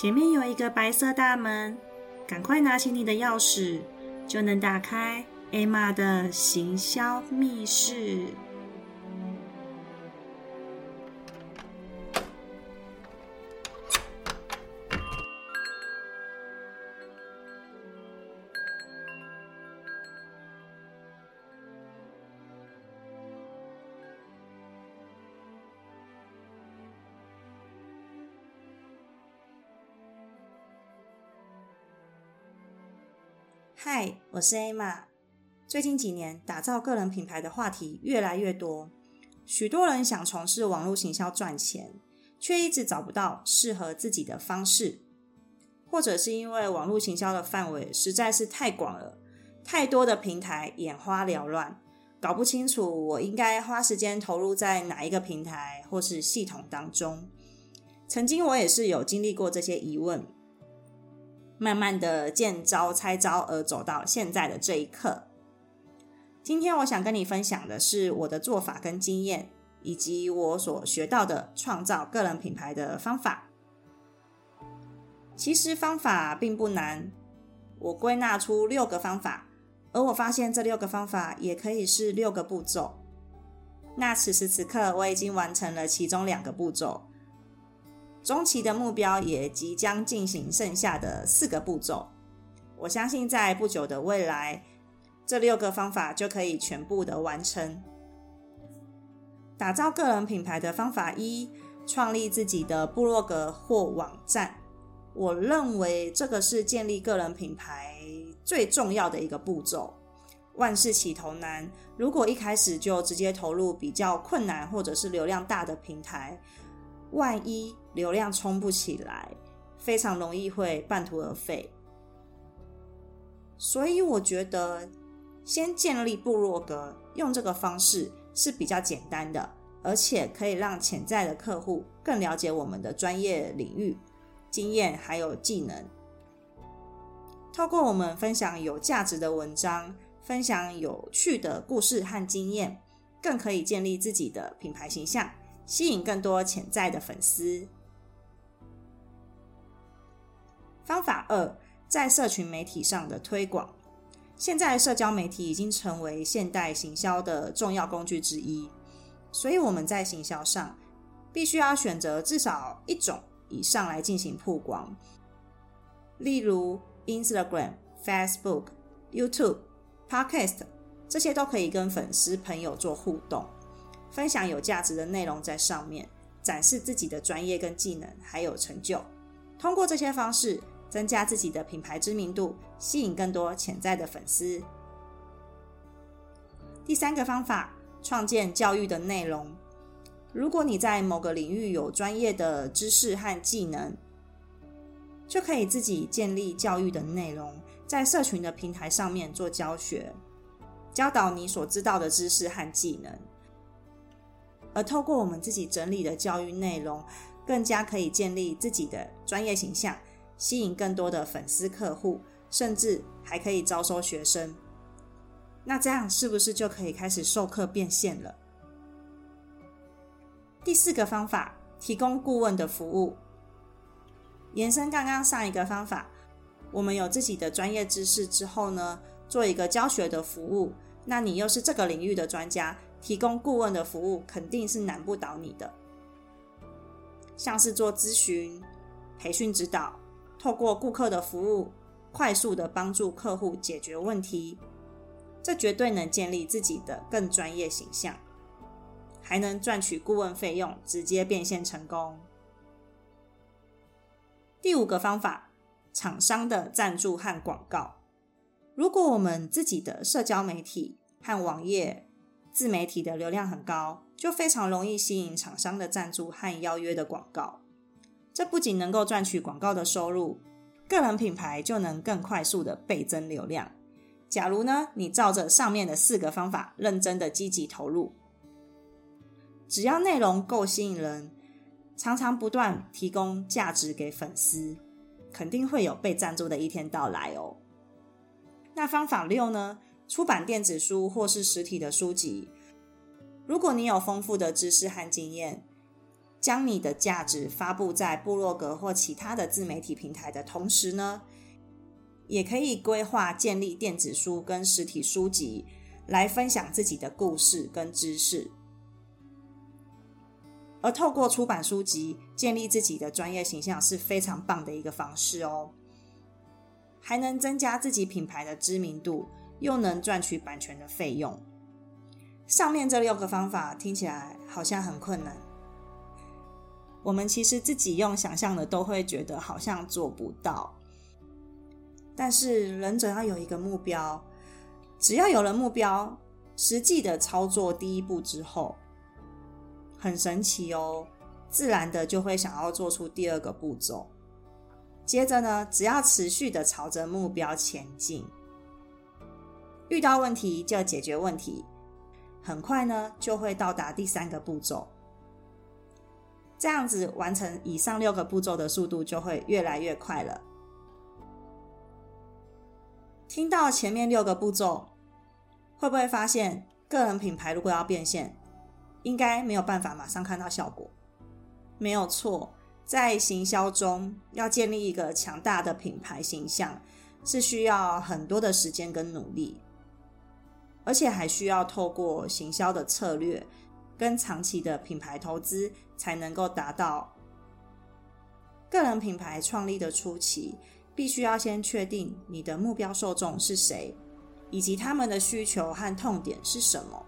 前面有一个白色大门，赶快拿起你的钥匙，就能打开艾玛的行销密室。嗨，我是 Emma。最近几年，打造个人品牌的话题越来越多，许多人想从事网络行销赚钱，却一直找不到适合自己的方式，或者是因为网络行销的范围实在是太广了，太多的平台眼花缭乱，搞不清楚我应该花时间投入在哪一个平台或是系统当中。曾经我也是有经历过这些疑问。慢慢的见招拆招，而走到现在的这一刻。今天我想跟你分享的是我的做法跟经验，以及我所学到的创造个人品牌的方法。其实方法并不难，我归纳出六个方法，而我发现这六个方法也可以是六个步骤。那此时此刻，我已经完成了其中两个步骤。中期的目标也即将进行剩下的四个步骤，我相信在不久的未来，这六个方法就可以全部的完成。打造个人品牌的方法一：创立自己的部落格或网站。我认为这个是建立个人品牌最重要的一个步骤。万事起头难，如果一开始就直接投入比较困难或者是流量大的平台。万一流量冲不起来，非常容易会半途而废。所以我觉得，先建立部落格，用这个方式是比较简单的，而且可以让潜在的客户更了解我们的专业领域、经验还有技能。透过我们分享有价值的文章，分享有趣的故事和经验，更可以建立自己的品牌形象。吸引更多潜在的粉丝。方法二，在社群媒体上的推广。现在社交媒体已经成为现代行销的重要工具之一，所以我们在行销上必须要选择至少一种以上来进行曝光。例如，Instagram、Facebook、YouTube、Podcast 这些都可以跟粉丝朋友做互动。分享有价值的内容在上面，展示自己的专业跟技能，还有成就。通过这些方式，增加自己的品牌知名度，吸引更多潜在的粉丝。第三个方法，创建教育的内容。如果你在某个领域有专业的知识和技能，就可以自己建立教育的内容，在社群的平台上面做教学，教导你所知道的知识和技能。而透过我们自己整理的教育内容，更加可以建立自己的专业形象，吸引更多的粉丝客户，甚至还可以招收学生。那这样是不是就可以开始授课变现了？第四个方法，提供顾问的服务。延伸刚刚上一个方法，我们有自己的专业知识之后呢，做一个教学的服务。那你又是这个领域的专家。提供顾问的服务肯定是难不倒你的，像是做咨询、培训指导，透过顾客的服务，快速的帮助客户解决问题，这绝对能建立自己的更专业形象，还能赚取顾问费用，直接变现成功。第五个方法，厂商的赞助和广告。如果我们自己的社交媒体和网页，自媒体的流量很高，就非常容易吸引厂商的赞助和邀约的广告。这不仅能够赚取广告的收入，个人品牌就能更快速的倍增流量。假如呢，你照着上面的四个方法，认真的积极投入，只要内容够吸引人，常常不断提供价值给粉丝，肯定会有被赞助的一天到来哦。那方法六呢？出版电子书或是实体的书籍，如果你有丰富的知识和经验，将你的价值发布在部落格或其他的自媒体平台的同时呢，也可以规划建立电子书跟实体书籍，来分享自己的故事跟知识。而透过出版书籍建立自己的专业形象是非常棒的一个方式哦，还能增加自己品牌的知名度，又能赚取版权的费用。上面这六个方法听起来好像很困难。我们其实自己用想象的都会觉得好像做不到，但是人总要有一个目标，只要有了目标，实际的操作第一步之后，很神奇哦，自然的就会想要做出第二个步骤。接着呢，只要持续的朝着目标前进，遇到问题就解决问题，很快呢就会到达第三个步骤。这样子完成以上六个步骤的速度就会越来越快了。听到前面六个步骤，会不会发现个人品牌如果要变现，应该没有办法马上看到效果？没有错，在行销中要建立一个强大的品牌形象，是需要很多的时间跟努力，而且还需要透过行销的策略。跟长期的品牌投资才能够达到。个人品牌创立的初期，必须要先确定你的目标受众是谁，以及他们的需求和痛点是什么，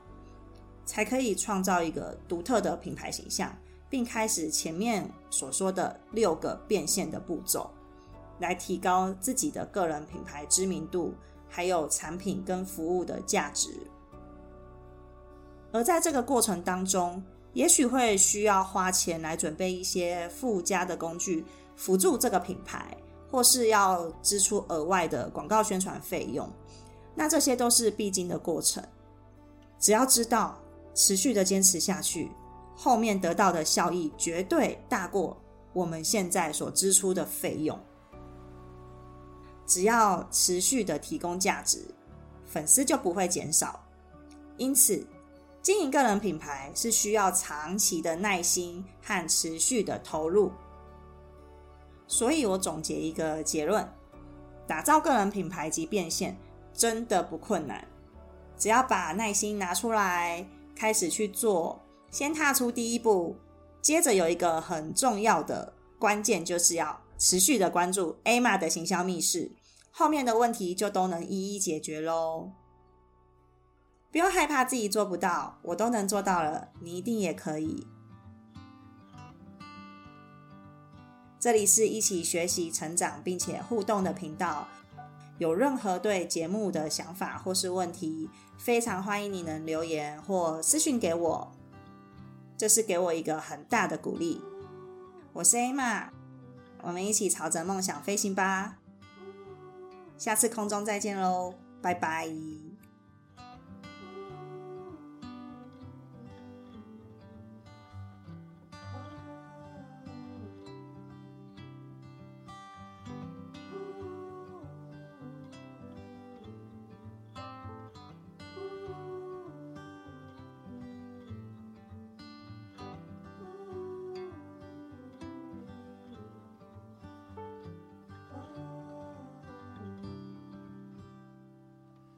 才可以创造一个独特的品牌形象，并开始前面所说的六个变现的步骤，来提高自己的个人品牌知名度，还有产品跟服务的价值。而在这个过程当中，也许会需要花钱来准备一些附加的工具辅助这个品牌，或是要支出额外的广告宣传费用。那这些都是必经的过程。只要知道持续的坚持下去，后面得到的效益绝对大过我们现在所支出的费用。只要持续的提供价值，粉丝就不会减少。因此。经营个人品牌是需要长期的耐心和持续的投入，所以我总结一个结论：打造个人品牌及变现真的不困难，只要把耐心拿出来，开始去做，先踏出第一步。接着有一个很重要的关键，就是要持续的关注 A 玛的行销密室，后面的问题就都能一一解决喽。不用害怕自己做不到，我都能做到了，你一定也可以。这里是一起学习、成长并且互动的频道。有任何对节目的想法或是问题，非常欢迎你能留言或私讯给我，这是给我一个很大的鼓励。我是 Emma，我们一起朝着梦想飞行吧。下次空中再见喽，拜拜。